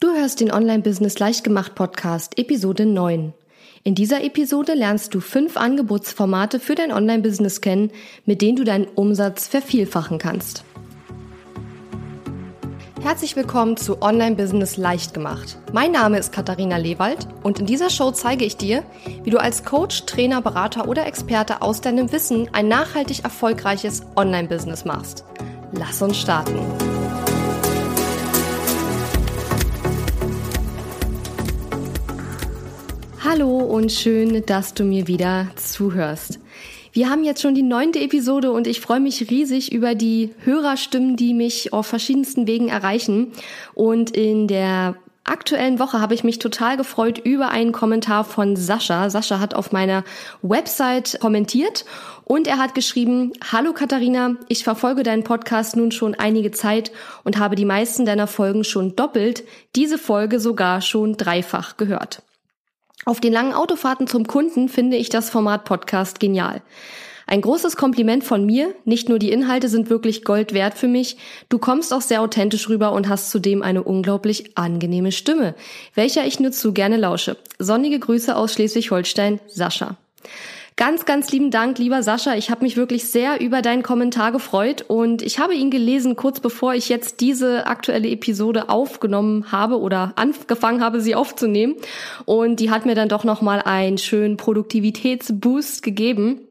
Du hörst den Online-Business Leichtgemacht Podcast, Episode 9. In dieser Episode lernst du fünf Angebotsformate für dein Online-Business kennen, mit denen du deinen Umsatz vervielfachen kannst. Herzlich willkommen zu Online-Business Leichtgemacht. Mein Name ist Katharina Lewald und in dieser Show zeige ich dir, wie du als Coach, Trainer, Berater oder Experte aus deinem Wissen ein nachhaltig erfolgreiches Online-Business machst. Lass uns starten. Hallo und schön, dass du mir wieder zuhörst. Wir haben jetzt schon die neunte Episode und ich freue mich riesig über die Hörerstimmen, die mich auf verschiedensten Wegen erreichen. Und in der aktuellen Woche habe ich mich total gefreut über einen Kommentar von Sascha. Sascha hat auf meiner Website kommentiert und er hat geschrieben, Hallo Katharina, ich verfolge deinen Podcast nun schon einige Zeit und habe die meisten deiner Folgen schon doppelt, diese Folge sogar schon dreifach gehört. Auf den langen Autofahrten zum Kunden finde ich das Format Podcast genial. Ein großes Kompliment von mir. Nicht nur die Inhalte sind wirklich Gold wert für mich. Du kommst auch sehr authentisch rüber und hast zudem eine unglaublich angenehme Stimme, welcher ich nur zu gerne lausche. Sonnige Grüße aus Schleswig-Holstein, Sascha. Ganz, ganz lieben Dank, lieber Sascha. Ich habe mich wirklich sehr über deinen Kommentar gefreut und ich habe ihn gelesen kurz bevor ich jetzt diese aktuelle Episode aufgenommen habe oder angefangen habe, sie aufzunehmen. Und die hat mir dann doch nochmal einen schönen Produktivitätsboost gegeben.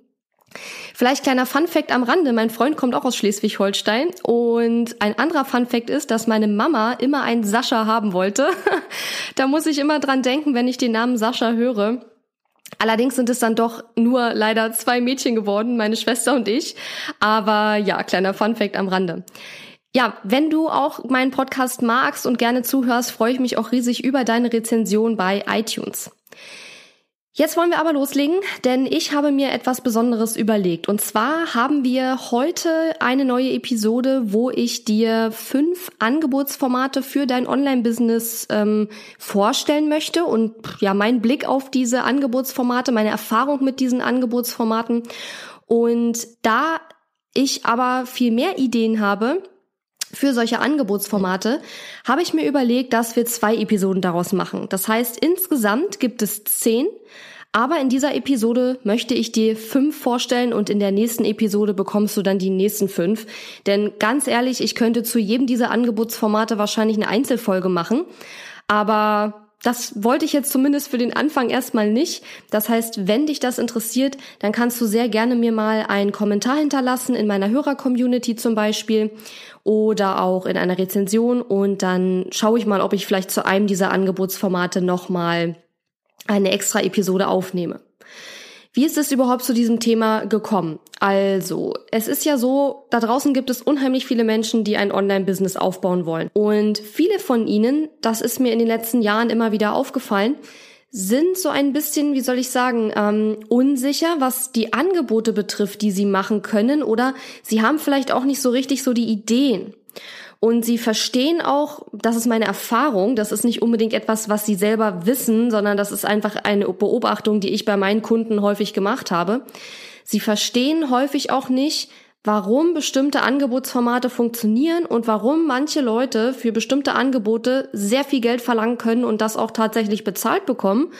Vielleicht kleiner Funfact am Rande. Mein Freund kommt auch aus Schleswig-Holstein und ein anderer Funfact ist, dass meine Mama immer einen Sascha haben wollte. da muss ich immer dran denken, wenn ich den Namen Sascha höre. Allerdings sind es dann doch nur leider zwei Mädchen geworden, meine Schwester und ich. Aber ja, kleiner Funfact am Rande. Ja, wenn du auch meinen Podcast magst und gerne zuhörst, freue ich mich auch riesig über deine Rezension bei iTunes. Jetzt wollen wir aber loslegen, denn ich habe mir etwas Besonderes überlegt. Und zwar haben wir heute eine neue Episode, wo ich dir fünf Angebotsformate für dein Online-Business ähm, vorstellen möchte und ja, mein Blick auf diese Angebotsformate, meine Erfahrung mit diesen Angebotsformaten. Und da ich aber viel mehr Ideen habe, für solche Angebotsformate habe ich mir überlegt, dass wir zwei Episoden daraus machen. Das heißt, insgesamt gibt es zehn, aber in dieser Episode möchte ich dir fünf vorstellen und in der nächsten Episode bekommst du dann die nächsten fünf. Denn ganz ehrlich, ich könnte zu jedem dieser Angebotsformate wahrscheinlich eine Einzelfolge machen. Aber das wollte ich jetzt zumindest für den Anfang erstmal nicht. Das heißt, wenn dich das interessiert, dann kannst du sehr gerne mir mal einen Kommentar hinterlassen in meiner Hörer-Community zum Beispiel oder auch in einer Rezension und dann schaue ich mal, ob ich vielleicht zu einem dieser Angebotsformate nochmal eine extra Episode aufnehme. Wie ist es überhaupt zu diesem Thema gekommen? Also, es ist ja so, da draußen gibt es unheimlich viele Menschen, die ein Online-Business aufbauen wollen. Und viele von ihnen, das ist mir in den letzten Jahren immer wieder aufgefallen, sind so ein bisschen, wie soll ich sagen, ähm, unsicher, was die Angebote betrifft, die sie machen können, oder sie haben vielleicht auch nicht so richtig so die Ideen. Und sie verstehen auch, das ist meine Erfahrung, das ist nicht unbedingt etwas, was sie selber wissen, sondern das ist einfach eine Beobachtung, die ich bei meinen Kunden häufig gemacht habe. Sie verstehen häufig auch nicht, warum bestimmte Angebotsformate funktionieren und warum manche Leute für bestimmte Angebote sehr viel Geld verlangen können und das auch tatsächlich bezahlt bekommen,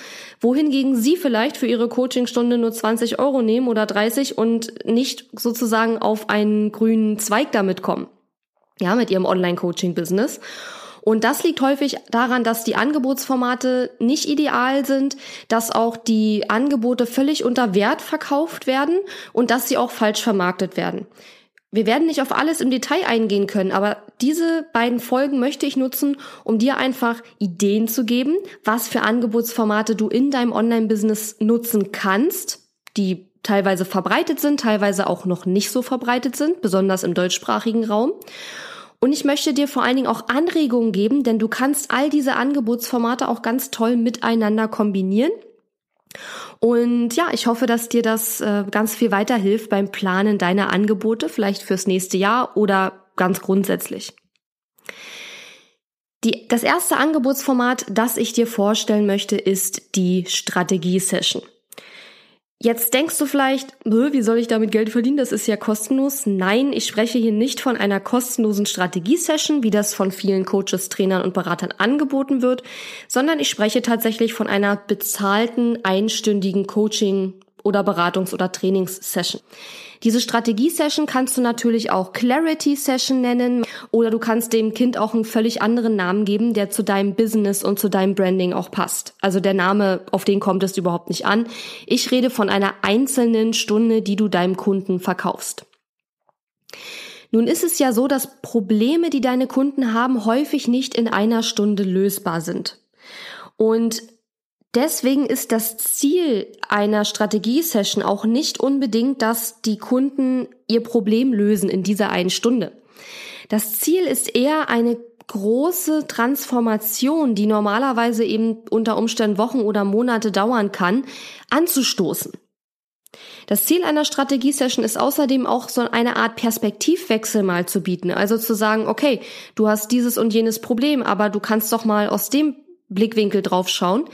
wohingegen sie vielleicht für ihre Coachingstunde nur 20 Euro nehmen oder 30 und nicht sozusagen auf einen grünen Zweig damit kommen ja, mit ihrem Online-Coaching-Business. Und das liegt häufig daran, dass die Angebotsformate nicht ideal sind, dass auch die Angebote völlig unter Wert verkauft werden und dass sie auch falsch vermarktet werden. Wir werden nicht auf alles im Detail eingehen können, aber diese beiden Folgen möchte ich nutzen, um dir einfach Ideen zu geben, was für Angebotsformate du in deinem Online-Business nutzen kannst, die teilweise verbreitet sind, teilweise auch noch nicht so verbreitet sind, besonders im deutschsprachigen Raum. Und ich möchte dir vor allen Dingen auch Anregungen geben, denn du kannst all diese Angebotsformate auch ganz toll miteinander kombinieren. Und ja, ich hoffe, dass dir das äh, ganz viel weiterhilft beim Planen deiner Angebote, vielleicht fürs nächste Jahr oder ganz grundsätzlich. Die, das erste Angebotsformat, das ich dir vorstellen möchte, ist die Strategie-Session. Jetzt denkst du vielleicht, wie soll ich damit Geld verdienen? Das ist ja kostenlos. Nein, ich spreche hier nicht von einer kostenlosen Strategiesession, wie das von vielen Coaches, Trainern und Beratern angeboten wird, sondern ich spreche tatsächlich von einer bezahlten einstündigen Coaching- oder Beratungs- oder Trainingssession. Diese Strategie-Session kannst du natürlich auch Clarity-Session nennen oder du kannst dem Kind auch einen völlig anderen Namen geben, der zu deinem Business und zu deinem Branding auch passt. Also der Name, auf den kommt es überhaupt nicht an. Ich rede von einer einzelnen Stunde, die du deinem Kunden verkaufst. Nun ist es ja so, dass Probleme, die deine Kunden haben, häufig nicht in einer Stunde lösbar sind. Und Deswegen ist das Ziel einer Strategiesession auch nicht unbedingt, dass die Kunden ihr Problem lösen in dieser einen Stunde. Das Ziel ist eher eine große Transformation, die normalerweise eben unter Umständen Wochen oder Monate dauern kann, anzustoßen. Das Ziel einer Strategiesession ist außerdem auch so eine Art Perspektivwechsel mal zu bieten. Also zu sagen, okay, du hast dieses und jenes Problem, aber du kannst doch mal aus dem Blickwinkel drauf schauen.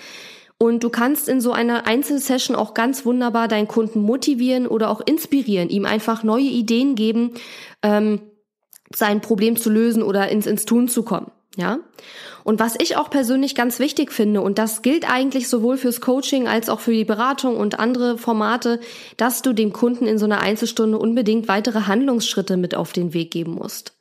Und du kannst in so einer Einzelsession auch ganz wunderbar deinen Kunden motivieren oder auch inspirieren, ihm einfach neue Ideen geben, ähm, sein Problem zu lösen oder ins, ins Tun zu kommen. Ja. Und was ich auch persönlich ganz wichtig finde, und das gilt eigentlich sowohl fürs Coaching als auch für die Beratung und andere Formate, dass du dem Kunden in so einer Einzelstunde unbedingt weitere Handlungsschritte mit auf den Weg geben musst.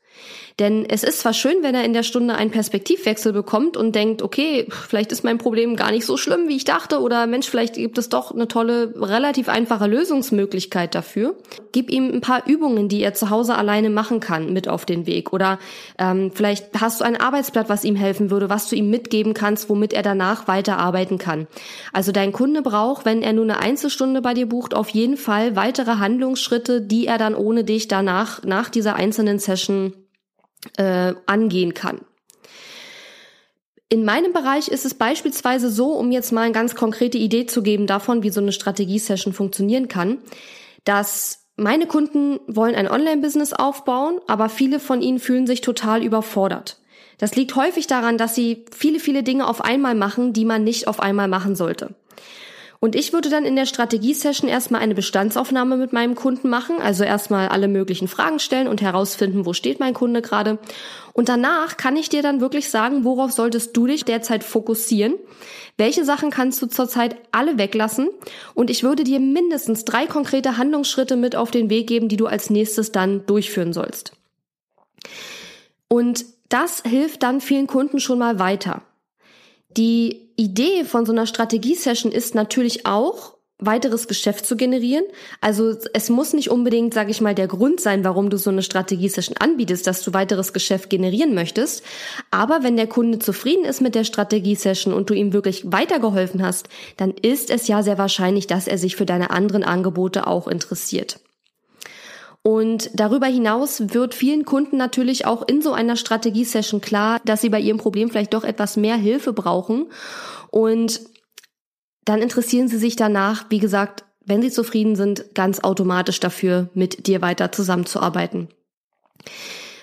Denn es ist zwar schön, wenn er in der Stunde einen Perspektivwechsel bekommt und denkt, okay, vielleicht ist mein Problem gar nicht so schlimm, wie ich dachte, oder Mensch, vielleicht gibt es doch eine tolle, relativ einfache Lösungsmöglichkeit dafür. Gib ihm ein paar Übungen, die er zu Hause alleine machen kann, mit auf den Weg. Oder ähm, vielleicht hast du ein Arbeitsblatt, was ihm helfen würde, was du ihm mitgeben kannst, womit er danach weiterarbeiten kann. Also dein Kunde braucht, wenn er nur eine Einzelstunde bei dir bucht, auf jeden Fall weitere Handlungsschritte, die er dann ohne dich danach, nach dieser einzelnen Session äh, angehen kann. In meinem Bereich ist es beispielsweise so, um jetzt mal eine ganz konkrete Idee zu geben davon, wie so eine Strategie-Session funktionieren kann, dass meine Kunden wollen ein Online-Business aufbauen, aber viele von ihnen fühlen sich total überfordert. Das liegt häufig daran, dass sie viele, viele Dinge auf einmal machen, die man nicht auf einmal machen sollte. Und ich würde dann in der Strategie-Session erstmal eine Bestandsaufnahme mit meinem Kunden machen, also erstmal alle möglichen Fragen stellen und herausfinden, wo steht mein Kunde gerade. Und danach kann ich dir dann wirklich sagen, worauf solltest du dich derzeit fokussieren? Welche Sachen kannst du zurzeit alle weglassen? Und ich würde dir mindestens drei konkrete Handlungsschritte mit auf den Weg geben, die du als nächstes dann durchführen sollst. Und das hilft dann vielen Kunden schon mal weiter. Die Idee von so einer Strategie-Session ist natürlich auch, weiteres Geschäft zu generieren. Also es muss nicht unbedingt, sage ich mal, der Grund sein, warum du so eine Strategie-Session anbietest, dass du weiteres Geschäft generieren möchtest. Aber wenn der Kunde zufrieden ist mit der Strategie-Session und du ihm wirklich weitergeholfen hast, dann ist es ja sehr wahrscheinlich, dass er sich für deine anderen Angebote auch interessiert. Und darüber hinaus wird vielen Kunden natürlich auch in so einer Strategie-Session klar, dass sie bei ihrem Problem vielleicht doch etwas mehr Hilfe brauchen. Und dann interessieren sie sich danach, wie gesagt, wenn sie zufrieden sind, ganz automatisch dafür, mit dir weiter zusammenzuarbeiten.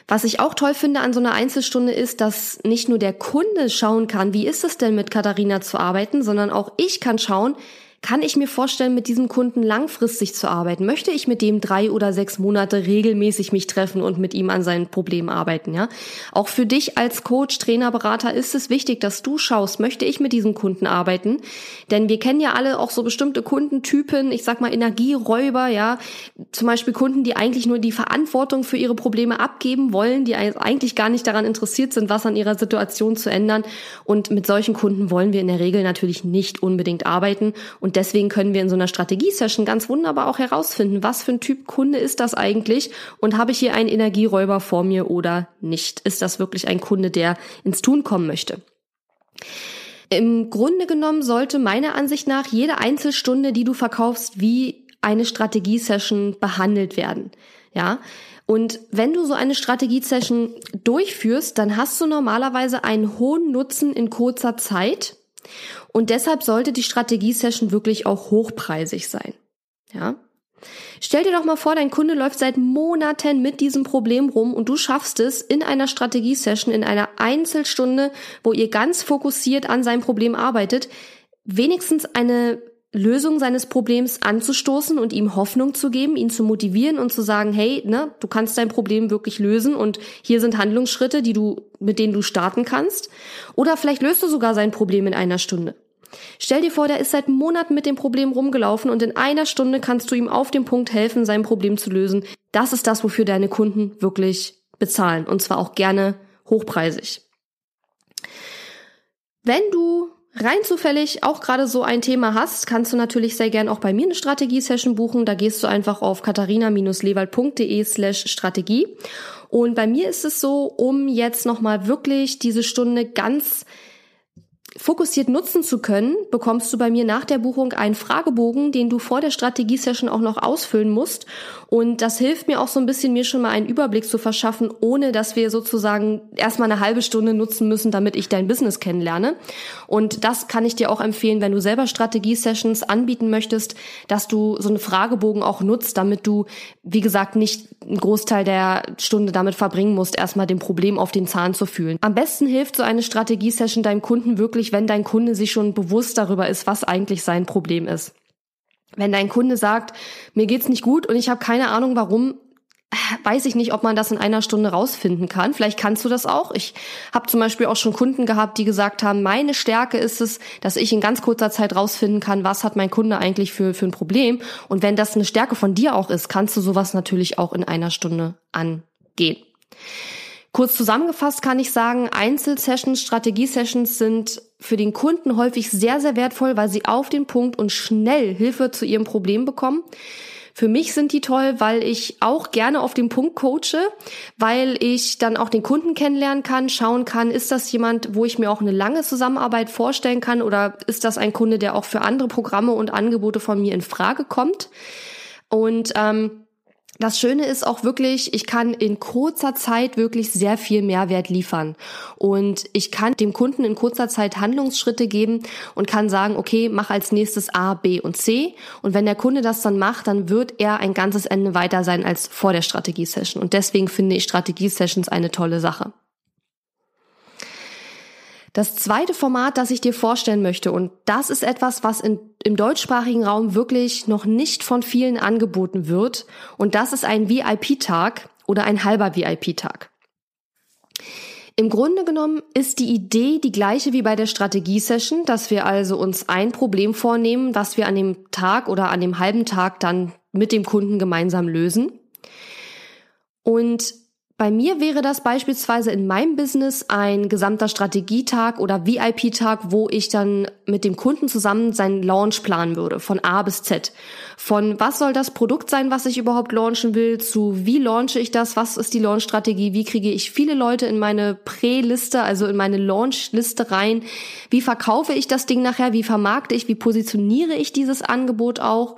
Was ich auch toll finde an so einer Einzelstunde ist, dass nicht nur der Kunde schauen kann, wie ist es denn mit Katharina zu arbeiten, sondern auch ich kann schauen, kann ich mir vorstellen, mit diesem Kunden langfristig zu arbeiten? Möchte ich mit dem drei oder sechs Monate regelmäßig mich treffen und mit ihm an seinen Problemen arbeiten? Ja, auch für dich als Coach, Trainer, Berater ist es wichtig, dass du schaust, möchte ich mit diesem Kunden arbeiten? Denn wir kennen ja alle auch so bestimmte Kundentypen. Ich sag mal Energieräuber, ja, zum Beispiel Kunden, die eigentlich nur die Verantwortung für ihre Probleme abgeben wollen, die eigentlich gar nicht daran interessiert sind, was an ihrer Situation zu ändern. Und mit solchen Kunden wollen wir in der Regel natürlich nicht unbedingt arbeiten. Und und deswegen können wir in so einer Strategie-Session ganz wunderbar auch herausfinden, was für ein Typ Kunde ist das eigentlich und habe ich hier einen Energieräuber vor mir oder nicht? Ist das wirklich ein Kunde, der ins Tun kommen möchte? Im Grunde genommen sollte meiner Ansicht nach jede Einzelstunde, die du verkaufst, wie eine Strategie-Session behandelt werden. Ja, und wenn du so eine Strategie-Session durchführst, dann hast du normalerweise einen hohen Nutzen in kurzer Zeit und deshalb sollte die Strategie-Session wirklich auch hochpreisig sein. Ja? Stell dir doch mal vor, dein Kunde läuft seit Monaten mit diesem Problem rum und du schaffst es in einer Strategie-Session, in einer Einzelstunde, wo ihr ganz fokussiert an seinem Problem arbeitet, wenigstens eine Lösung seines Problems anzustoßen und ihm Hoffnung zu geben, ihn zu motivieren und zu sagen, hey, ne, du kannst dein Problem wirklich lösen und hier sind Handlungsschritte, die du, mit denen du starten kannst. Oder vielleicht löst du sogar sein Problem in einer Stunde. Stell dir vor, der ist seit Monaten mit dem Problem rumgelaufen und in einer Stunde kannst du ihm auf dem Punkt helfen, sein Problem zu lösen. Das ist das, wofür deine Kunden wirklich bezahlen und zwar auch gerne hochpreisig. Wenn du rein zufällig auch gerade so ein Thema hast, kannst du natürlich sehr gern auch bei mir eine Strategie-Session buchen. Da gehst du einfach auf katharina-lewald.de slash Strategie. Und bei mir ist es so, um jetzt nochmal wirklich diese Stunde ganz fokussiert nutzen zu können, bekommst du bei mir nach der Buchung einen Fragebogen, den du vor der Strategie-Session auch noch ausfüllen musst. Und das hilft mir auch so ein bisschen, mir schon mal einen Überblick zu verschaffen, ohne dass wir sozusagen erstmal eine halbe Stunde nutzen müssen, damit ich dein Business kennenlerne. Und das kann ich dir auch empfehlen, wenn du selber Strategie-Sessions anbieten möchtest, dass du so einen Fragebogen auch nutzt, damit du, wie gesagt, nicht einen Großteil der Stunde damit verbringen musst, erstmal dem Problem auf den Zahn zu fühlen. Am besten hilft so eine Strategie-Session deinem Kunden wirklich wirklich, wenn dein Kunde sich schon bewusst darüber ist, was eigentlich sein Problem ist. Wenn dein Kunde sagt, mir geht's nicht gut und ich habe keine Ahnung warum, weiß ich nicht, ob man das in einer Stunde rausfinden kann. Vielleicht kannst du das auch. Ich habe zum Beispiel auch schon Kunden gehabt, die gesagt haben, meine Stärke ist es, dass ich in ganz kurzer Zeit rausfinden kann, was hat mein Kunde eigentlich für, für ein Problem. Und wenn das eine Stärke von dir auch ist, kannst du sowas natürlich auch in einer Stunde angehen. Kurz zusammengefasst kann ich sagen, Einzelsessions, Strategiesessions sind für den Kunden häufig sehr, sehr wertvoll, weil sie auf den Punkt und schnell Hilfe zu ihrem Problem bekommen. Für mich sind die toll, weil ich auch gerne auf den Punkt coache, weil ich dann auch den Kunden kennenlernen kann, schauen kann, ist das jemand, wo ich mir auch eine lange Zusammenarbeit vorstellen kann oder ist das ein Kunde, der auch für andere Programme und Angebote von mir in Frage kommt. Und ähm, das Schöne ist auch wirklich, ich kann in kurzer Zeit wirklich sehr viel Mehrwert liefern. Und ich kann dem Kunden in kurzer Zeit Handlungsschritte geben und kann sagen, okay, mach als nächstes A, B und C. Und wenn der Kunde das dann macht, dann wird er ein ganzes Ende weiter sein als vor der Strategiesession. Und deswegen finde ich Strategiesessions eine tolle Sache. Das zweite Format, das ich dir vorstellen möchte, und das ist etwas, was in, im deutschsprachigen Raum wirklich noch nicht von vielen angeboten wird, und das ist ein VIP-Tag oder ein halber VIP-Tag. Im Grunde genommen ist die Idee die gleiche wie bei der Strategie-Session, dass wir also uns ein Problem vornehmen, was wir an dem Tag oder an dem halben Tag dann mit dem Kunden gemeinsam lösen. Und bei mir wäre das beispielsweise in meinem Business ein gesamter Strategietag oder VIP-Tag, wo ich dann mit dem Kunden zusammen seinen Launch planen würde, von A bis Z. Von was soll das Produkt sein, was ich überhaupt launchen will, zu wie launche ich das, was ist die Launch-Strategie, wie kriege ich viele Leute in meine Prä-Liste, also in meine Launch-Liste rein, wie verkaufe ich das Ding nachher, wie vermarkte ich, wie positioniere ich dieses Angebot auch,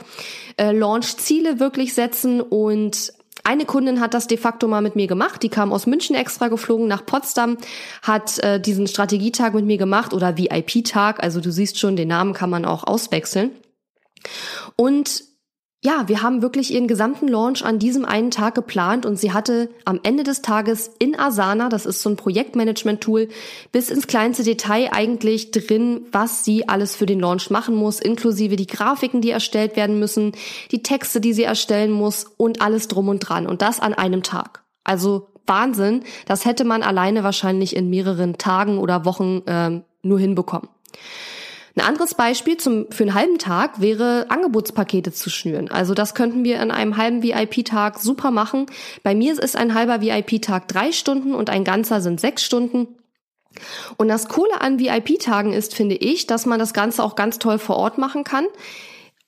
äh, Launch-Ziele wirklich setzen und eine Kundin hat das de facto mal mit mir gemacht. Die kam aus München extra geflogen nach Potsdam, hat äh, diesen Strategietag mit mir gemacht oder VIP-Tag. Also du siehst schon, den Namen kann man auch auswechseln. Und ja, wir haben wirklich ihren gesamten Launch an diesem einen Tag geplant und sie hatte am Ende des Tages in Asana, das ist so ein Projektmanagement-Tool, bis ins kleinste Detail eigentlich drin, was sie alles für den Launch machen muss, inklusive die Grafiken, die erstellt werden müssen, die Texte, die sie erstellen muss und alles drum und dran. Und das an einem Tag. Also Wahnsinn, das hätte man alleine wahrscheinlich in mehreren Tagen oder Wochen äh, nur hinbekommen. Ein anderes Beispiel zum, für einen halben Tag wäre Angebotspakete zu schnüren. Also das könnten wir an einem halben VIP-Tag super machen. Bei mir ist ein halber VIP-Tag drei Stunden und ein ganzer sind sechs Stunden. Und das Coole an VIP-Tagen ist, finde ich, dass man das Ganze auch ganz toll vor Ort machen kann.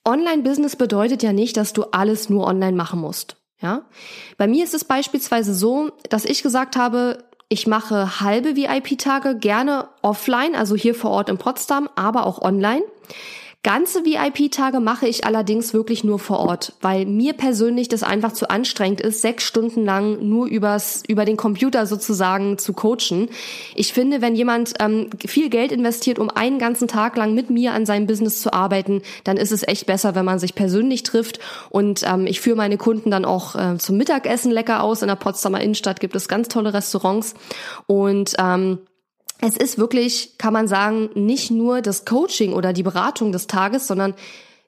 Online-Business bedeutet ja nicht, dass du alles nur online machen musst. Ja, bei mir ist es beispielsweise so, dass ich gesagt habe, ich mache halbe VIP-Tage gerne offline, also hier vor Ort in Potsdam, aber auch online. Ganze VIP-Tage mache ich allerdings wirklich nur vor Ort, weil mir persönlich das einfach zu anstrengend ist, sechs Stunden lang nur übers, über den Computer sozusagen zu coachen. Ich finde, wenn jemand ähm, viel Geld investiert, um einen ganzen Tag lang mit mir an seinem Business zu arbeiten, dann ist es echt besser, wenn man sich persönlich trifft. Und ähm, ich führe meine Kunden dann auch äh, zum Mittagessen lecker aus. In der Potsdamer Innenstadt gibt es ganz tolle Restaurants. Und ähm, es ist wirklich, kann man sagen, nicht nur das Coaching oder die Beratung des Tages, sondern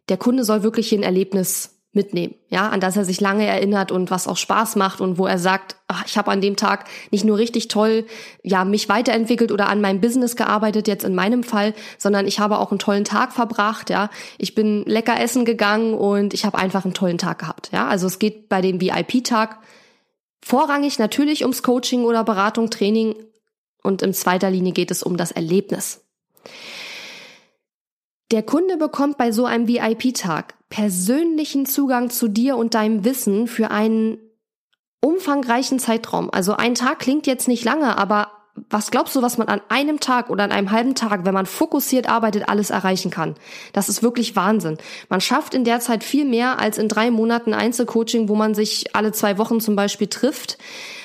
der Kunde soll wirklich hier ein Erlebnis mitnehmen, ja, an das er sich lange erinnert und was auch Spaß macht und wo er sagt, ach, ich habe an dem Tag nicht nur richtig toll, ja, mich weiterentwickelt oder an meinem Business gearbeitet, jetzt in meinem Fall, sondern ich habe auch einen tollen Tag verbracht, ja. Ich bin lecker essen gegangen und ich habe einfach einen tollen Tag gehabt, ja. Also es geht bei dem VIP-Tag vorrangig natürlich ums Coaching oder Beratung, Training und in zweiter Linie geht es um das Erlebnis. Der Kunde bekommt bei so einem VIP-Tag persönlichen Zugang zu dir und deinem Wissen für einen umfangreichen Zeitraum. Also ein Tag klingt jetzt nicht lange, aber was glaubst du, was man an einem Tag oder an einem halben Tag, wenn man fokussiert arbeitet, alles erreichen kann? Das ist wirklich Wahnsinn. Man schafft in der Zeit viel mehr als in drei Monaten Einzelcoaching, wo man sich alle zwei Wochen zum Beispiel trifft.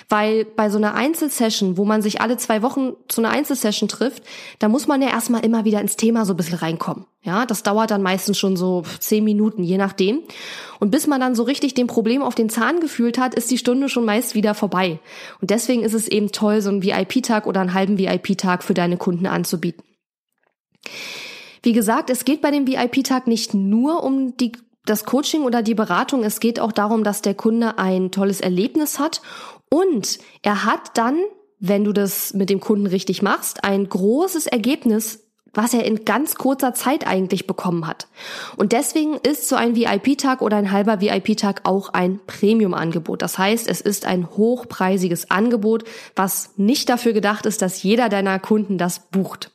Weil bei so einer Einzelsession, wo man sich alle zwei Wochen zu einer Einzelsession trifft, da muss man ja erstmal immer wieder ins Thema so ein bisschen reinkommen. Ja, das dauert dann meistens schon so zehn Minuten, je nachdem. Und bis man dann so richtig dem Problem auf den Zahn gefühlt hat, ist die Stunde schon meist wieder vorbei. Und deswegen ist es eben toll, so einen VIP-Tag oder einen halben VIP-Tag für deine Kunden anzubieten. Wie gesagt, es geht bei dem VIP-Tag nicht nur um die das Coaching oder die Beratung, es geht auch darum, dass der Kunde ein tolles Erlebnis hat und er hat dann, wenn du das mit dem Kunden richtig machst, ein großes Ergebnis, was er in ganz kurzer Zeit eigentlich bekommen hat. Und deswegen ist so ein VIP-Tag oder ein halber VIP-Tag auch ein Premium-Angebot. Das heißt, es ist ein hochpreisiges Angebot, was nicht dafür gedacht ist, dass jeder deiner Kunden das bucht.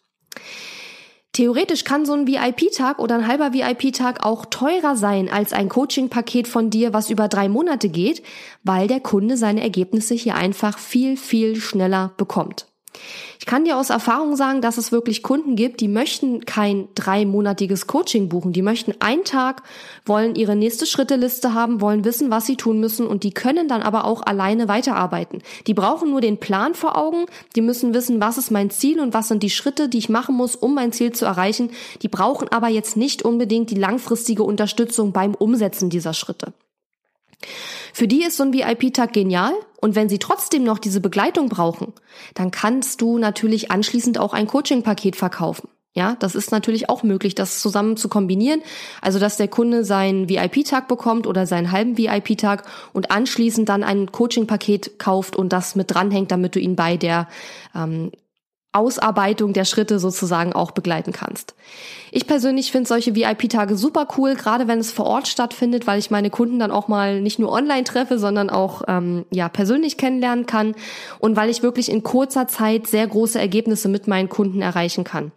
Theoretisch kann so ein VIP-Tag oder ein halber VIP-Tag auch teurer sein als ein Coaching-Paket von dir, was über drei Monate geht, weil der Kunde seine Ergebnisse hier einfach viel, viel schneller bekommt. Ich kann dir aus Erfahrung sagen, dass es wirklich Kunden gibt, die möchten kein dreimonatiges Coaching buchen. Die möchten einen Tag, wollen ihre nächste Schritteliste haben, wollen wissen, was sie tun müssen und die können dann aber auch alleine weiterarbeiten. Die brauchen nur den Plan vor Augen, die müssen wissen, was ist mein Ziel und was sind die Schritte, die ich machen muss, um mein Ziel zu erreichen. Die brauchen aber jetzt nicht unbedingt die langfristige Unterstützung beim Umsetzen dieser Schritte. Für die ist so ein VIP-Tag genial und wenn sie trotzdem noch diese Begleitung brauchen, dann kannst du natürlich anschließend auch ein Coaching-Paket verkaufen. Ja, das ist natürlich auch möglich, das zusammen zu kombinieren. Also, dass der Kunde seinen VIP-Tag bekommt oder seinen halben VIP-Tag und anschließend dann ein Coaching-Paket kauft und das mit dranhängt, damit du ihn bei der ähm, Ausarbeitung der Schritte sozusagen auch begleiten kannst. Ich persönlich finde solche VIP-Tage super cool, gerade wenn es vor Ort stattfindet, weil ich meine Kunden dann auch mal nicht nur online treffe, sondern auch ähm, ja persönlich kennenlernen kann und weil ich wirklich in kurzer Zeit sehr große Ergebnisse mit meinen Kunden erreichen kann.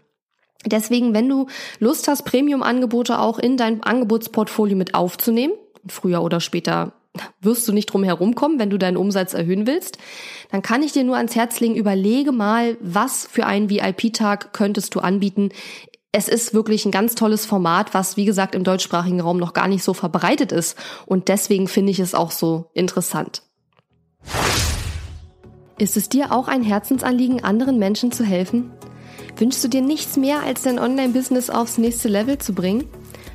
Deswegen, wenn du Lust hast, Premium-Angebote auch in dein Angebotsportfolio mit aufzunehmen, früher oder später wirst du nicht drum herumkommen, wenn du deinen Umsatz erhöhen willst, dann kann ich dir nur ans Herz legen, überlege mal, was für einen VIP-Tag könntest du anbieten. Es ist wirklich ein ganz tolles Format, was, wie gesagt, im deutschsprachigen Raum noch gar nicht so verbreitet ist. Und deswegen finde ich es auch so interessant. Ist es dir auch ein Herzensanliegen, anderen Menschen zu helfen? Wünschst du dir nichts mehr, als dein Online-Business aufs nächste Level zu bringen?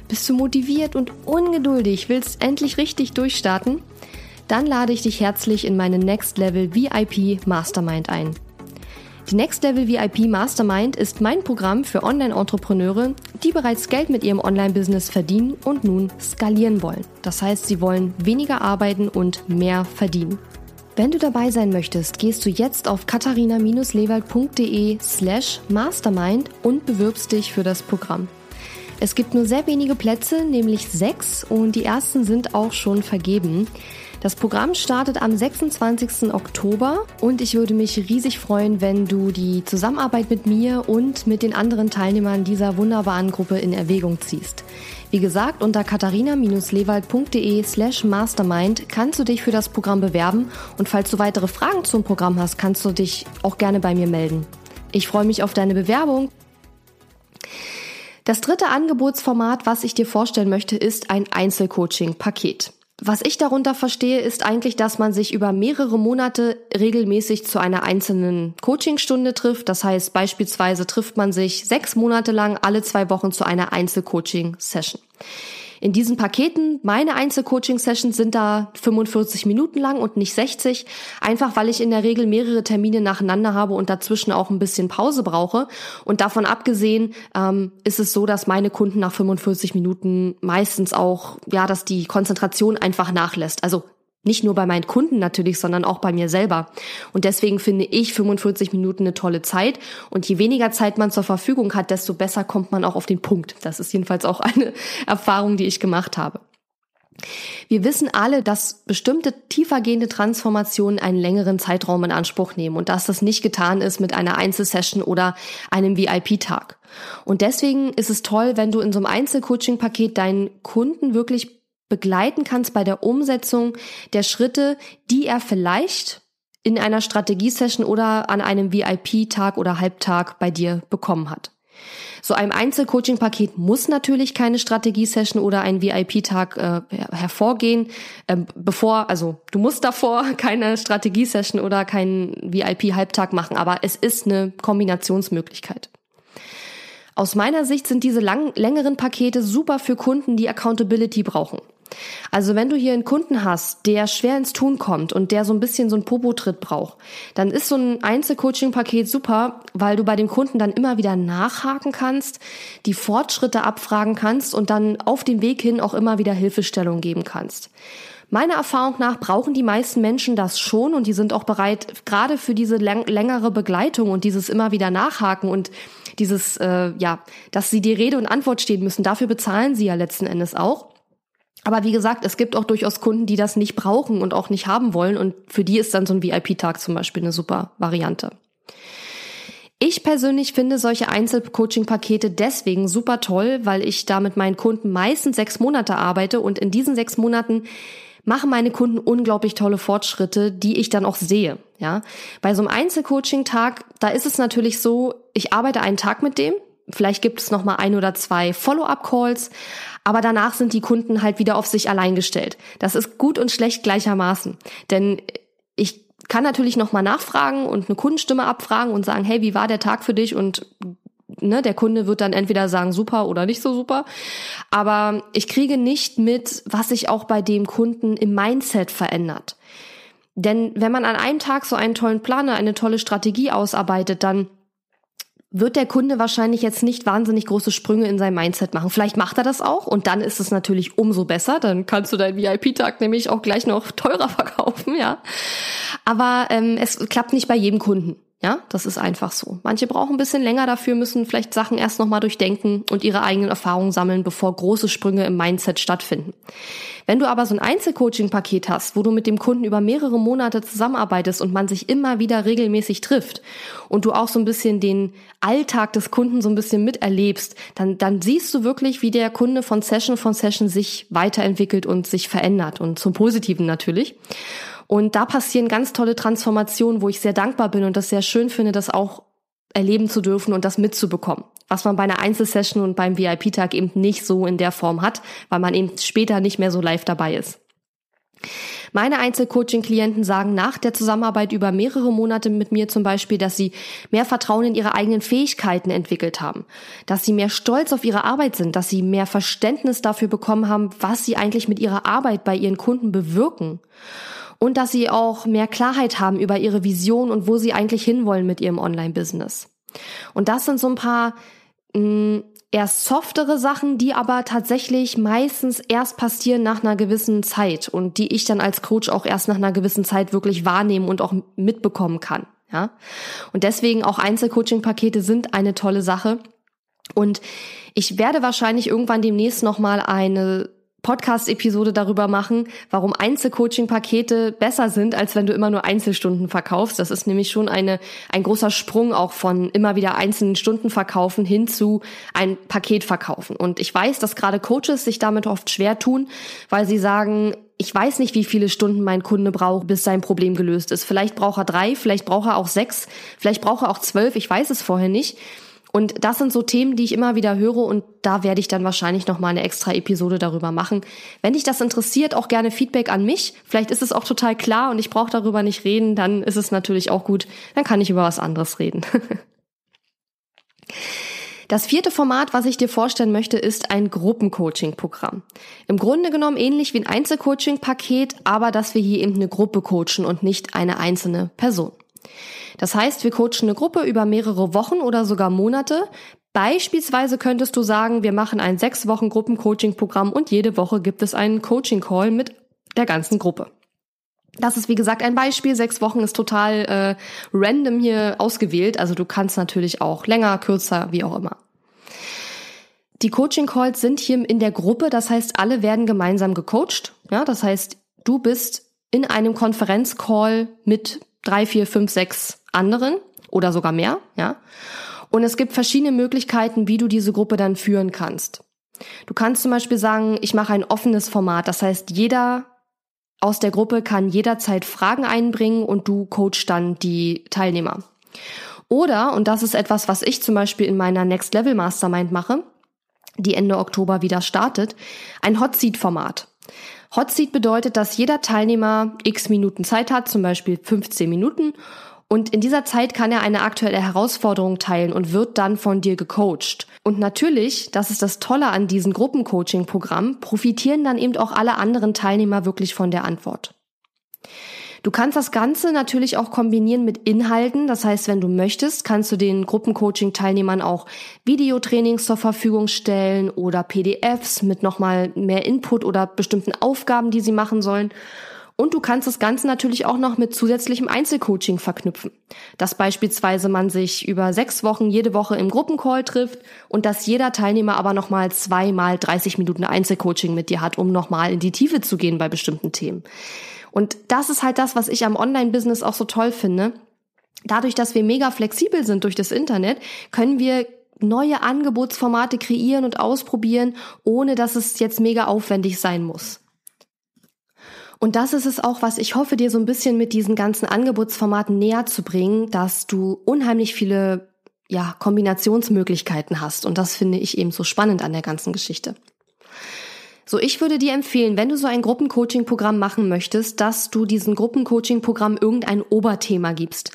Bist du motiviert und ungeduldig, willst endlich richtig durchstarten? Dann lade ich dich herzlich in meine Next Level VIP Mastermind ein. Die Next Level VIP Mastermind ist mein Programm für Online-Entrepreneure, die bereits Geld mit ihrem Online-Business verdienen und nun skalieren wollen. Das heißt, sie wollen weniger arbeiten und mehr verdienen. Wenn du dabei sein möchtest, gehst du jetzt auf katharina-lewald.de slash mastermind und bewirbst dich für das Programm. Es gibt nur sehr wenige Plätze, nämlich sechs, und die ersten sind auch schon vergeben. Das Programm startet am 26. Oktober und ich würde mich riesig freuen, wenn du die Zusammenarbeit mit mir und mit den anderen Teilnehmern dieser wunderbaren Gruppe in Erwägung ziehst. Wie gesagt, unter katharina-lewald.de slash mastermind kannst du dich für das Programm bewerben und falls du weitere Fragen zum Programm hast, kannst du dich auch gerne bei mir melden. Ich freue mich auf deine Bewerbung. Das dritte Angebotsformat, was ich dir vorstellen möchte, ist ein Einzelcoaching-Paket. Was ich darunter verstehe, ist eigentlich, dass man sich über mehrere Monate regelmäßig zu einer einzelnen Coachingstunde trifft. Das heißt, beispielsweise trifft man sich sechs Monate lang alle zwei Wochen zu einer Einzelcoaching-Session. In diesen Paketen, meine Einzelcoaching-Sessions sind da 45 Minuten lang und nicht 60, einfach weil ich in der Regel mehrere Termine nacheinander habe und dazwischen auch ein bisschen Pause brauche. Und davon abgesehen ähm, ist es so, dass meine Kunden nach 45 Minuten meistens auch, ja, dass die Konzentration einfach nachlässt. Also nicht nur bei meinen Kunden natürlich, sondern auch bei mir selber. Und deswegen finde ich 45 Minuten eine tolle Zeit. Und je weniger Zeit man zur Verfügung hat, desto besser kommt man auch auf den Punkt. Das ist jedenfalls auch eine Erfahrung, die ich gemacht habe. Wir wissen alle, dass bestimmte tiefergehende Transformationen einen längeren Zeitraum in Anspruch nehmen und dass das nicht getan ist mit einer Einzelsession oder einem VIP-Tag. Und deswegen ist es toll, wenn du in so einem Einzelcoaching-Paket deinen Kunden wirklich begleiten kannst bei der Umsetzung der Schritte, die er vielleicht in einer Strategiesession oder an einem VIP-Tag oder Halbtag bei dir bekommen hat. So ein Einzelcoaching-Paket muss natürlich keine Strategiesession oder ein VIP-Tag äh, hervorgehen, äh, bevor, also du musst davor keine Strategiesession oder keinen VIP-Halbtag machen, aber es ist eine Kombinationsmöglichkeit. Aus meiner Sicht sind diese lang, längeren Pakete super für Kunden, die Accountability brauchen. Also wenn du hier einen Kunden hast, der schwer ins Tun kommt und der so ein bisschen so einen Popo-Tritt braucht, dann ist so ein Einzelcoaching-Paket super, weil du bei dem Kunden dann immer wieder nachhaken kannst, die Fortschritte abfragen kannst und dann auf dem Weg hin auch immer wieder Hilfestellung geben kannst. Meiner Erfahrung nach brauchen die meisten Menschen das schon und die sind auch bereit, gerade für diese längere Begleitung und dieses immer wieder nachhaken und dieses, äh, ja, dass sie die Rede und Antwort stehen müssen. Dafür bezahlen sie ja letzten Endes auch. Aber wie gesagt, es gibt auch durchaus Kunden, die das nicht brauchen und auch nicht haben wollen. Und für die ist dann so ein VIP-Tag zum Beispiel eine super Variante. Ich persönlich finde solche Einzelcoaching-Pakete deswegen super toll, weil ich da mit meinen Kunden meistens sechs Monate arbeite und in diesen sechs Monaten machen meine Kunden unglaublich tolle Fortschritte, die ich dann auch sehe. Ja, bei so einem Einzelcoaching-Tag, da ist es natürlich so, ich arbeite einen Tag mit dem, Vielleicht gibt es noch mal ein oder zwei Follow-up-Calls, aber danach sind die Kunden halt wieder auf sich allein gestellt. Das ist gut und schlecht gleichermaßen, denn ich kann natürlich noch mal nachfragen und eine Kundenstimme abfragen und sagen, hey, wie war der Tag für dich? Und ne, der Kunde wird dann entweder sagen super oder nicht so super. Aber ich kriege nicht mit, was sich auch bei dem Kunden im Mindset verändert. Denn wenn man an einem Tag so einen tollen Planer, eine tolle Strategie ausarbeitet, dann wird der Kunde wahrscheinlich jetzt nicht wahnsinnig große Sprünge in sein Mindset machen. Vielleicht macht er das auch und dann ist es natürlich umso besser. Dann kannst du deinen VIP-Tag nämlich auch gleich noch teurer verkaufen, ja. Aber ähm, es klappt nicht bei jedem Kunden. Ja, das ist einfach so. Manche brauchen ein bisschen länger dafür, müssen vielleicht Sachen erst nochmal durchdenken und ihre eigenen Erfahrungen sammeln, bevor große Sprünge im Mindset stattfinden. Wenn du aber so ein Einzelcoaching-Paket hast, wo du mit dem Kunden über mehrere Monate zusammenarbeitest und man sich immer wieder regelmäßig trifft und du auch so ein bisschen den Alltag des Kunden so ein bisschen miterlebst, dann, dann siehst du wirklich, wie der Kunde von Session von Session sich weiterentwickelt und sich verändert und zum Positiven natürlich. Und da passieren ganz tolle Transformationen, wo ich sehr dankbar bin und das sehr schön finde, das auch erleben zu dürfen und das mitzubekommen. Was man bei einer Einzelsession und beim VIP-Tag eben nicht so in der Form hat, weil man eben später nicht mehr so live dabei ist. Meine Einzelcoaching-Klienten sagen nach der Zusammenarbeit über mehrere Monate mit mir zum Beispiel, dass sie mehr Vertrauen in ihre eigenen Fähigkeiten entwickelt haben, dass sie mehr stolz auf ihre Arbeit sind, dass sie mehr Verständnis dafür bekommen haben, was sie eigentlich mit ihrer Arbeit bei ihren Kunden bewirken und dass sie auch mehr Klarheit haben über ihre Vision und wo sie eigentlich hinwollen mit ihrem Online-Business. Und das sind so ein paar mh, mm, eher softere Sachen, die aber tatsächlich meistens erst passieren nach einer gewissen Zeit und die ich dann als Coach auch erst nach einer gewissen Zeit wirklich wahrnehmen und auch mitbekommen kann. Ja? Und deswegen auch Einzelcoaching-Pakete sind eine tolle Sache. Und ich werde wahrscheinlich irgendwann demnächst nochmal eine Podcast-Episode darüber machen, warum Einzelcoaching-Pakete besser sind, als wenn du immer nur Einzelstunden verkaufst. Das ist nämlich schon eine, ein großer Sprung auch von immer wieder einzelnen Stunden verkaufen hin zu ein Paket verkaufen. Und ich weiß, dass gerade Coaches sich damit oft schwer tun, weil sie sagen, ich weiß nicht, wie viele Stunden mein Kunde braucht, bis sein Problem gelöst ist. Vielleicht braucht er drei, vielleicht braucht er auch sechs, vielleicht braucht er auch zwölf, ich weiß es vorher nicht. Und das sind so Themen, die ich immer wieder höre und da werde ich dann wahrscheinlich noch mal eine extra Episode darüber machen. Wenn dich das interessiert, auch gerne Feedback an mich. Vielleicht ist es auch total klar und ich brauche darüber nicht reden, dann ist es natürlich auch gut. Dann kann ich über was anderes reden. Das vierte Format, was ich dir vorstellen möchte, ist ein Gruppencoaching-Programm. Im Grunde genommen ähnlich wie ein Einzelcoaching-Paket, aber dass wir hier eben eine Gruppe coachen und nicht eine einzelne Person. Das heißt, wir coachen eine Gruppe über mehrere Wochen oder sogar Monate. Beispielsweise könntest du sagen, wir machen ein sechs Wochen Gruppencoaching-Programm und jede Woche gibt es einen Coaching-Call mit der ganzen Gruppe. Das ist wie gesagt ein Beispiel. Sechs Wochen ist total äh, random hier ausgewählt. Also du kannst natürlich auch länger, kürzer, wie auch immer. Die Coaching Calls sind hier in der Gruppe. Das heißt, alle werden gemeinsam gecoacht. Ja, das heißt, du bist in einem Konferenzcall mit drei, vier, fünf, sechs anderen oder sogar mehr. Ja. Und es gibt verschiedene Möglichkeiten, wie du diese Gruppe dann führen kannst. Du kannst zum Beispiel sagen, ich mache ein offenes Format. Das heißt, jeder aus der Gruppe kann jederzeit Fragen einbringen und du coachst dann die Teilnehmer. Oder, und das ist etwas, was ich zum Beispiel in meiner Next Level Mastermind mache, die Ende Oktober wieder startet, ein Hot Seat Format. Hot Seat bedeutet, dass jeder Teilnehmer x Minuten Zeit hat, zum Beispiel 15 Minuten, und in dieser Zeit kann er eine aktuelle Herausforderung teilen und wird dann von dir gecoacht. Und natürlich, das ist das Tolle an diesem Gruppencoaching-Programm, profitieren dann eben auch alle anderen Teilnehmer wirklich von der Antwort. Du kannst das Ganze natürlich auch kombinieren mit Inhalten. Das heißt, wenn du möchtest, kannst du den Gruppencoaching-Teilnehmern auch Videotrainings zur Verfügung stellen oder PDFs mit nochmal mehr Input oder bestimmten Aufgaben, die sie machen sollen. Und du kannst das Ganze natürlich auch noch mit zusätzlichem Einzelcoaching verknüpfen. Dass beispielsweise man sich über sechs Wochen jede Woche im Gruppencall trifft und dass jeder Teilnehmer aber nochmal zweimal 30 Minuten Einzelcoaching mit dir hat, um nochmal in die Tiefe zu gehen bei bestimmten Themen. Und das ist halt das, was ich am Online-Business auch so toll finde. Dadurch, dass wir mega flexibel sind durch das Internet, können wir neue Angebotsformate kreieren und ausprobieren, ohne dass es jetzt mega aufwendig sein muss. Und das ist es auch, was ich hoffe, dir so ein bisschen mit diesen ganzen Angebotsformaten näher zu bringen, dass du unheimlich viele ja, Kombinationsmöglichkeiten hast. Und das finde ich eben so spannend an der ganzen Geschichte. So, ich würde dir empfehlen, wenn du so ein Gruppencoaching-Programm machen möchtest, dass du diesem Gruppencoaching-Programm irgendein Oberthema gibst.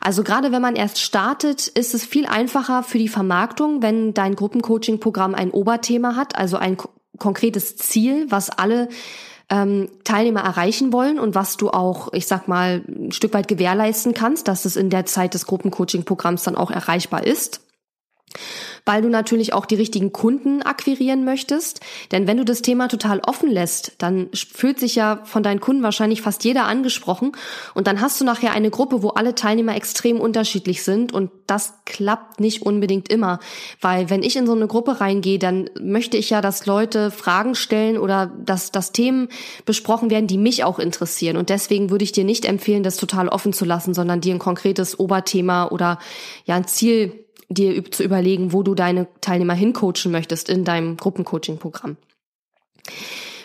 Also gerade wenn man erst startet, ist es viel einfacher für die Vermarktung, wenn dein Gruppencoaching-Programm ein Oberthema hat, also ein konkretes Ziel, was alle ähm, Teilnehmer erreichen wollen und was du auch, ich sag mal, ein Stück weit gewährleisten kannst, dass es in der Zeit des Gruppencoaching-Programms dann auch erreichbar ist weil du natürlich auch die richtigen Kunden akquirieren möchtest. Denn wenn du das Thema total offen lässt, dann fühlt sich ja von deinen Kunden wahrscheinlich fast jeder angesprochen. Und dann hast du nachher eine Gruppe, wo alle Teilnehmer extrem unterschiedlich sind. Und das klappt nicht unbedingt immer. Weil wenn ich in so eine Gruppe reingehe, dann möchte ich ja, dass Leute Fragen stellen oder dass, dass Themen besprochen werden, die mich auch interessieren. Und deswegen würde ich dir nicht empfehlen, das total offen zu lassen, sondern dir ein konkretes Oberthema oder ja ein Ziel dir zu überlegen, wo du deine Teilnehmer hincoachen möchtest in deinem Gruppencoaching-Programm.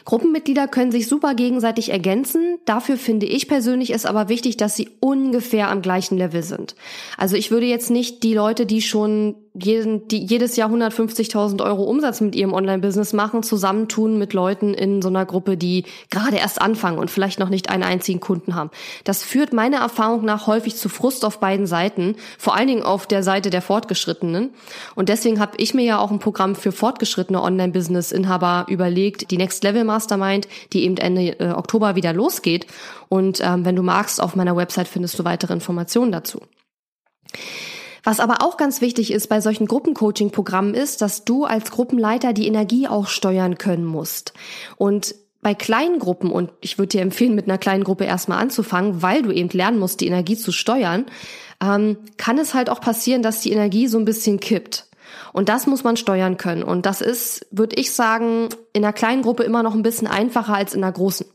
Gruppenmitglieder können sich super gegenseitig ergänzen. Dafür finde ich persönlich es aber wichtig, dass sie ungefähr am gleichen Level sind. Also ich würde jetzt nicht die Leute, die schon jeden, die jedes Jahr 150.000 Euro Umsatz mit ihrem Online-Business machen, zusammentun mit Leuten in so einer Gruppe, die gerade erst anfangen und vielleicht noch nicht einen einzigen Kunden haben. Das führt meiner Erfahrung nach häufig zu Frust auf beiden Seiten, vor allen Dingen auf der Seite der Fortgeschrittenen. Und deswegen habe ich mir ja auch ein Programm für fortgeschrittene Online-Business-Inhaber überlegt, die Next Level Mastermind, die eben Ende äh, Oktober wieder losgeht. Und ähm, wenn du magst, auf meiner Website findest du weitere Informationen dazu. Was aber auch ganz wichtig ist bei solchen Gruppencoaching-Programmen ist, dass du als Gruppenleiter die Energie auch steuern können musst. Und bei kleinen Gruppen, und ich würde dir empfehlen, mit einer kleinen Gruppe erstmal anzufangen, weil du eben lernen musst, die Energie zu steuern, ähm, kann es halt auch passieren, dass die Energie so ein bisschen kippt. Und das muss man steuern können. Und das ist, würde ich sagen, in einer kleinen Gruppe immer noch ein bisschen einfacher als in einer großen.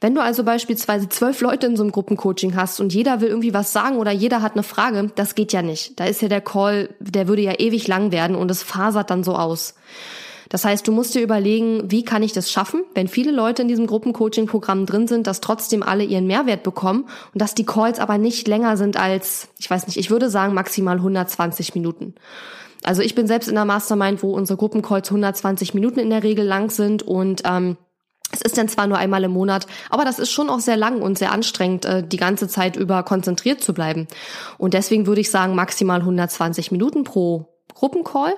Wenn du also beispielsweise zwölf Leute in so einem Gruppencoaching hast und jeder will irgendwie was sagen oder jeder hat eine Frage, das geht ja nicht. Da ist ja der Call, der würde ja ewig lang werden und es fasert dann so aus. Das heißt, du musst dir überlegen, wie kann ich das schaffen, wenn viele Leute in diesem Gruppencoaching-Programm drin sind, dass trotzdem alle ihren Mehrwert bekommen und dass die Calls aber nicht länger sind als, ich weiß nicht, ich würde sagen maximal 120 Minuten. Also ich bin selbst in der Mastermind, wo unsere Gruppencalls 120 Minuten in der Regel lang sind und ähm, es ist dann zwar nur einmal im Monat, aber das ist schon auch sehr lang und sehr anstrengend, äh, die ganze Zeit über konzentriert zu bleiben. Und deswegen würde ich sagen, maximal 120 Minuten pro Gruppencall.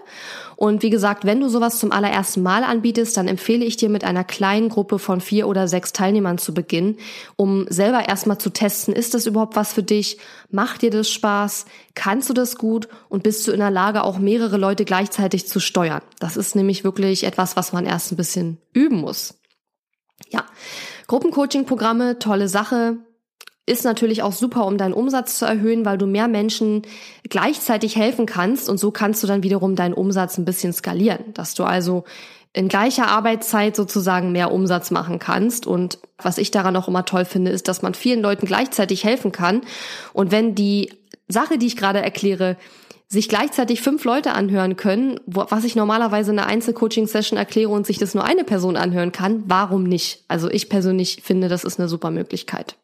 Und wie gesagt, wenn du sowas zum allerersten Mal anbietest, dann empfehle ich dir mit einer kleinen Gruppe von vier oder sechs Teilnehmern zu beginnen, um selber erstmal zu testen, ist das überhaupt was für dich? Macht dir das Spaß? Kannst du das gut? Und bist du in der Lage, auch mehrere Leute gleichzeitig zu steuern? Das ist nämlich wirklich etwas, was man erst ein bisschen üben muss. Ja, Gruppencoaching-Programme, tolle Sache ist natürlich auch super, um deinen Umsatz zu erhöhen, weil du mehr Menschen gleichzeitig helfen kannst und so kannst du dann wiederum deinen Umsatz ein bisschen skalieren, dass du also in gleicher Arbeitszeit sozusagen mehr Umsatz machen kannst. Und was ich daran auch immer toll finde, ist, dass man vielen Leuten gleichzeitig helfen kann. Und wenn die Sache, die ich gerade erkläre, sich gleichzeitig fünf Leute anhören können, was ich normalerweise in einer Einzelcoaching-Session erkläre und sich das nur eine Person anhören kann, warum nicht? Also ich persönlich finde, das ist eine super Möglichkeit.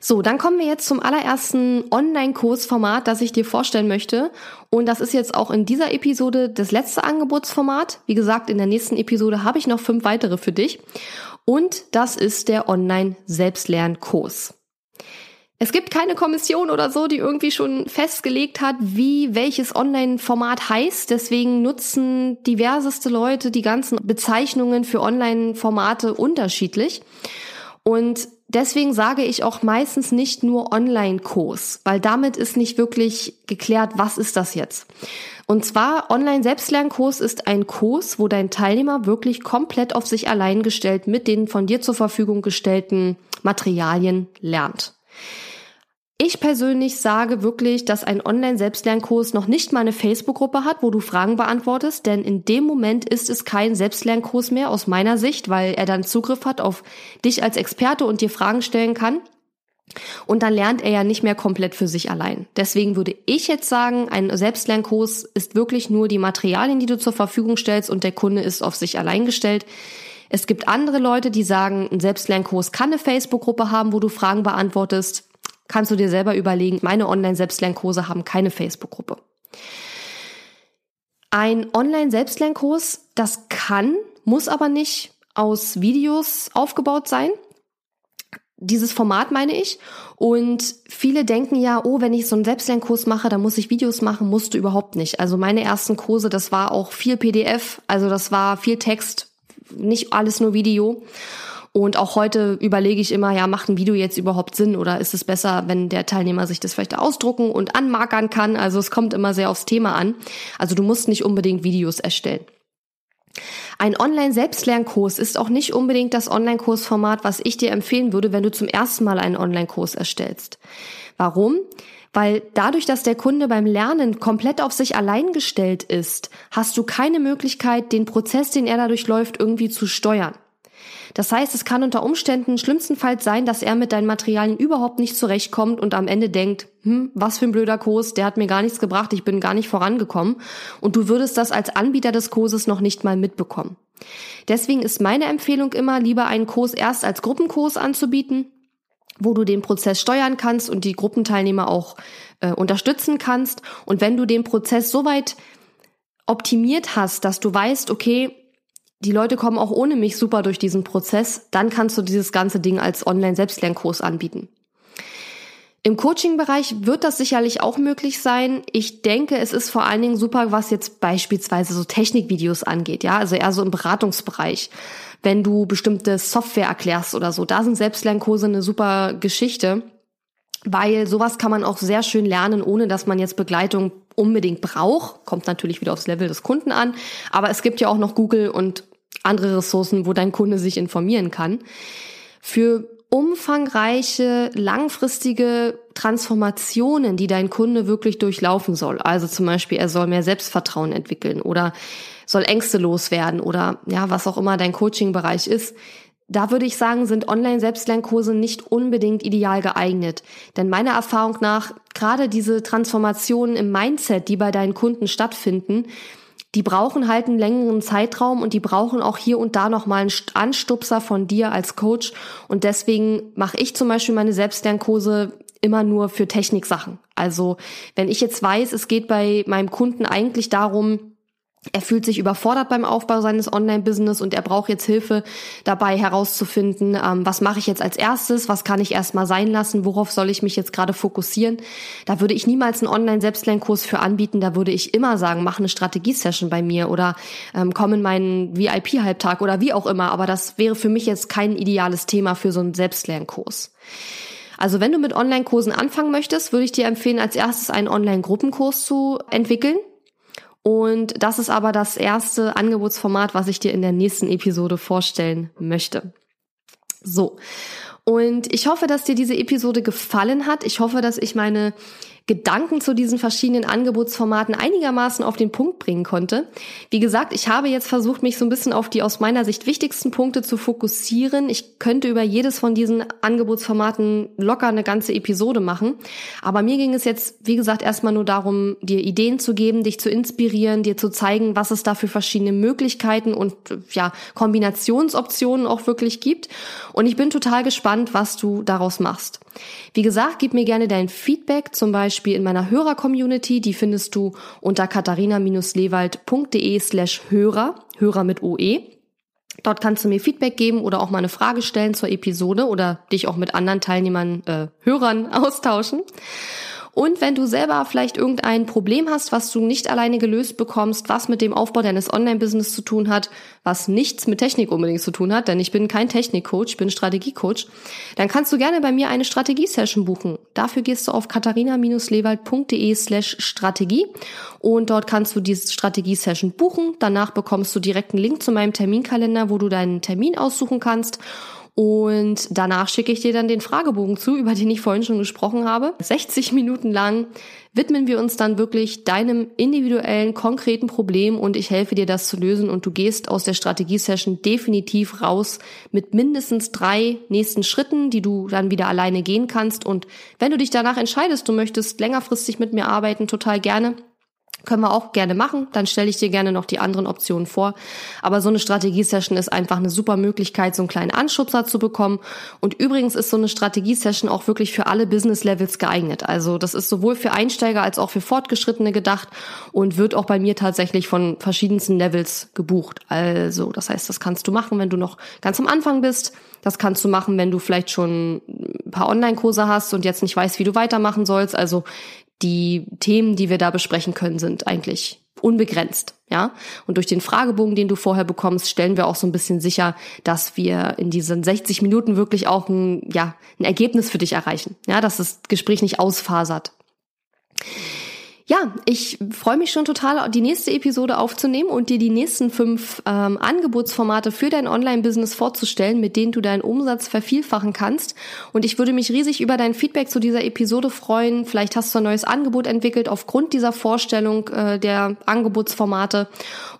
So, dann kommen wir jetzt zum allerersten Online-Kursformat, das ich dir vorstellen möchte. Und das ist jetzt auch in dieser Episode das letzte Angebotsformat. Wie gesagt, in der nächsten Episode habe ich noch fünf weitere für dich. Und das ist der Online-Selbstlernkurs. Es gibt keine Kommission oder so, die irgendwie schon festgelegt hat, wie welches Online-Format heißt. Deswegen nutzen diverseste Leute die ganzen Bezeichnungen für Online-Formate unterschiedlich. Und deswegen sage ich auch meistens nicht nur Online-Kurs, weil damit ist nicht wirklich geklärt, was ist das jetzt. Und zwar Online-Selbstlernkurs ist ein Kurs, wo dein Teilnehmer wirklich komplett auf sich allein gestellt mit den von dir zur Verfügung gestellten Materialien lernt. Ich persönlich sage wirklich, dass ein Online-Selbstlernkurs noch nicht mal eine Facebook-Gruppe hat, wo du Fragen beantwortest, denn in dem Moment ist es kein Selbstlernkurs mehr aus meiner Sicht, weil er dann Zugriff hat auf dich als Experte und dir Fragen stellen kann. Und dann lernt er ja nicht mehr komplett für sich allein. Deswegen würde ich jetzt sagen, ein Selbstlernkurs ist wirklich nur die Materialien, die du zur Verfügung stellst und der Kunde ist auf sich allein gestellt. Es gibt andere Leute, die sagen, ein Selbstlernkurs kann eine Facebook-Gruppe haben, wo du Fragen beantwortest kannst du dir selber überlegen, meine Online-Selbstlernkurse haben keine Facebook-Gruppe. Ein Online-Selbstlernkurs, das kann, muss aber nicht aus Videos aufgebaut sein. Dieses Format meine ich. Und viele denken ja, oh, wenn ich so einen Selbstlernkurs mache, dann muss ich Videos machen, musst du überhaupt nicht. Also meine ersten Kurse, das war auch viel PDF, also das war viel Text, nicht alles nur Video. Und auch heute überlege ich immer, ja, macht ein Video jetzt überhaupt Sinn oder ist es besser, wenn der Teilnehmer sich das vielleicht ausdrucken und anmarkern kann? Also es kommt immer sehr aufs Thema an. Also du musst nicht unbedingt Videos erstellen. Ein Online-Selbstlernkurs ist auch nicht unbedingt das Online-Kursformat, was ich dir empfehlen würde, wenn du zum ersten Mal einen Online-Kurs erstellst. Warum? Weil dadurch, dass der Kunde beim Lernen komplett auf sich allein gestellt ist, hast du keine Möglichkeit, den Prozess, den er dadurch läuft, irgendwie zu steuern. Das heißt, es kann unter Umständen schlimmstenfalls sein, dass er mit deinen Materialien überhaupt nicht zurechtkommt und am Ende denkt, hm, was für ein blöder Kurs, der hat mir gar nichts gebracht, ich bin gar nicht vorangekommen. Und du würdest das als Anbieter des Kurses noch nicht mal mitbekommen. Deswegen ist meine Empfehlung immer, lieber einen Kurs erst als Gruppenkurs anzubieten, wo du den Prozess steuern kannst und die Gruppenteilnehmer auch äh, unterstützen kannst. Und wenn du den Prozess soweit optimiert hast, dass du weißt, okay, die Leute kommen auch ohne mich super durch diesen Prozess, dann kannst du dieses ganze Ding als Online-Selbstlernkurs anbieten. Im Coaching-Bereich wird das sicherlich auch möglich sein. Ich denke, es ist vor allen Dingen super, was jetzt beispielsweise so Technikvideos angeht, ja, also eher so im Beratungsbereich. Wenn du bestimmte Software erklärst oder so, da sind Selbstlernkurse eine super Geschichte, weil sowas kann man auch sehr schön lernen, ohne dass man jetzt Begleitung unbedingt braucht. Kommt natürlich wieder aufs Level des Kunden an. Aber es gibt ja auch noch Google und andere Ressourcen, wo dein Kunde sich informieren kann. Für umfangreiche, langfristige Transformationen, die dein Kunde wirklich durchlaufen soll. Also zum Beispiel, er soll mehr Selbstvertrauen entwickeln oder soll Ängste loswerden oder ja, was auch immer dein Coaching-Bereich ist. Da würde ich sagen, sind Online-Selbstlernkurse nicht unbedingt ideal geeignet. Denn meiner Erfahrung nach, gerade diese Transformationen im Mindset, die bei deinen Kunden stattfinden, die brauchen halt einen längeren Zeitraum und die brauchen auch hier und da nochmal einen Anstupser von dir als Coach. Und deswegen mache ich zum Beispiel meine Selbstlernkurse immer nur für Techniksachen. Also wenn ich jetzt weiß, es geht bei meinem Kunden eigentlich darum, er fühlt sich überfordert beim Aufbau seines Online-Business und er braucht jetzt Hilfe dabei herauszufinden, ähm, was mache ich jetzt als erstes, was kann ich erstmal sein lassen, worauf soll ich mich jetzt gerade fokussieren. Da würde ich niemals einen Online-Selbstlernkurs für anbieten, da würde ich immer sagen, mach eine Strategiesession bei mir oder ähm, komm in meinen VIP-Halbtag oder wie auch immer, aber das wäre für mich jetzt kein ideales Thema für so einen Selbstlernkurs. Also wenn du mit Online-Kursen anfangen möchtest, würde ich dir empfehlen, als erstes einen Online-Gruppenkurs zu entwickeln und das ist aber das erste Angebotsformat, was ich dir in der nächsten Episode vorstellen möchte. So. Und ich hoffe, dass dir diese Episode gefallen hat. Ich hoffe, dass ich meine Gedanken zu diesen verschiedenen Angebotsformaten einigermaßen auf den Punkt bringen konnte. Wie gesagt, ich habe jetzt versucht, mich so ein bisschen auf die aus meiner Sicht wichtigsten Punkte zu fokussieren. Ich könnte über jedes von diesen Angebotsformaten locker eine ganze Episode machen. Aber mir ging es jetzt, wie gesagt, erstmal nur darum, dir Ideen zu geben, dich zu inspirieren, dir zu zeigen, was es da für verschiedene Möglichkeiten und ja, Kombinationsoptionen auch wirklich gibt. Und ich bin total gespannt, was du daraus machst. Wie gesagt, gib mir gerne dein Feedback, zum Beispiel in meiner Hörer-Community. Die findest du unter katharina-lewald.de slash Hörer, Hörer mit OE. Dort kannst du mir Feedback geben oder auch mal eine Frage stellen zur Episode oder dich auch mit anderen Teilnehmern, äh, Hörern austauschen. Und wenn du selber vielleicht irgendein Problem hast, was du nicht alleine gelöst bekommst, was mit dem Aufbau deines Online-Business zu tun hat, was nichts mit Technik unbedingt zu tun hat, denn ich bin kein Technikcoach, ich bin Strategiecoach, dann kannst du gerne bei mir eine Strategie-Session buchen. Dafür gehst du auf katharina-lewald.de slash Strategie und dort kannst du diese Strategie-Session buchen. Danach bekommst du direkt einen Link zu meinem Terminkalender, wo du deinen Termin aussuchen kannst und danach schicke ich dir dann den Fragebogen zu, über den ich vorhin schon gesprochen habe. 60 Minuten lang widmen wir uns dann wirklich deinem individuellen, konkreten Problem und ich helfe dir, das zu lösen und du gehst aus der Strategie-Session definitiv raus mit mindestens drei nächsten Schritten, die du dann wieder alleine gehen kannst. Und wenn du dich danach entscheidest, du möchtest längerfristig mit mir arbeiten, total gerne können wir auch gerne machen. Dann stelle ich dir gerne noch die anderen Optionen vor. Aber so eine Strategie-Session ist einfach eine super Möglichkeit, so einen kleinen Anschubser zu bekommen. Und übrigens ist so eine Strategie-Session auch wirklich für alle Business-Levels geeignet. Also das ist sowohl für Einsteiger als auch für Fortgeschrittene gedacht und wird auch bei mir tatsächlich von verschiedensten Levels gebucht. Also das heißt, das kannst du machen, wenn du noch ganz am Anfang bist. Das kannst du machen, wenn du vielleicht schon ein paar Online-Kurse hast und jetzt nicht weißt, wie du weitermachen sollst. Also die Themen, die wir da besprechen können, sind eigentlich unbegrenzt, ja. Und durch den Fragebogen, den du vorher bekommst, stellen wir auch so ein bisschen sicher, dass wir in diesen 60 Minuten wirklich auch ein, ja, ein Ergebnis für dich erreichen, ja, dass das Gespräch nicht ausfasert. Ja, ich freue mich schon total, die nächste Episode aufzunehmen und dir die nächsten fünf ähm, Angebotsformate für dein Online-Business vorzustellen, mit denen du deinen Umsatz vervielfachen kannst. Und ich würde mich riesig über dein Feedback zu dieser Episode freuen. Vielleicht hast du ein neues Angebot entwickelt aufgrund dieser Vorstellung äh, der Angebotsformate.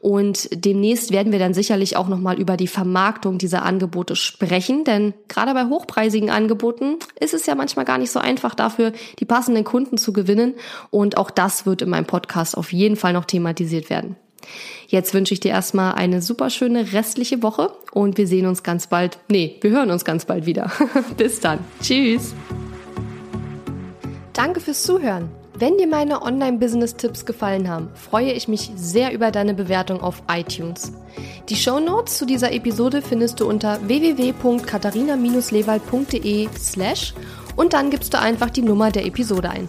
Und demnächst werden wir dann sicherlich auch nochmal über die Vermarktung dieser Angebote sprechen. Denn gerade bei hochpreisigen Angeboten ist es ja manchmal gar nicht so einfach dafür, die passenden Kunden zu gewinnen. Und auch das das wird in meinem Podcast auf jeden Fall noch thematisiert werden. Jetzt wünsche ich dir erstmal eine super schöne restliche Woche und wir sehen uns ganz bald. Nee, wir hören uns ganz bald wieder. Bis dann. Tschüss. Danke fürs Zuhören. Wenn dir meine Online-Business-Tipps gefallen haben, freue ich mich sehr über deine Bewertung auf iTunes. Die Show Notes zu dieser Episode findest du unter www.katharina-lewald.de slash und dann gibst du einfach die Nummer der Episode ein.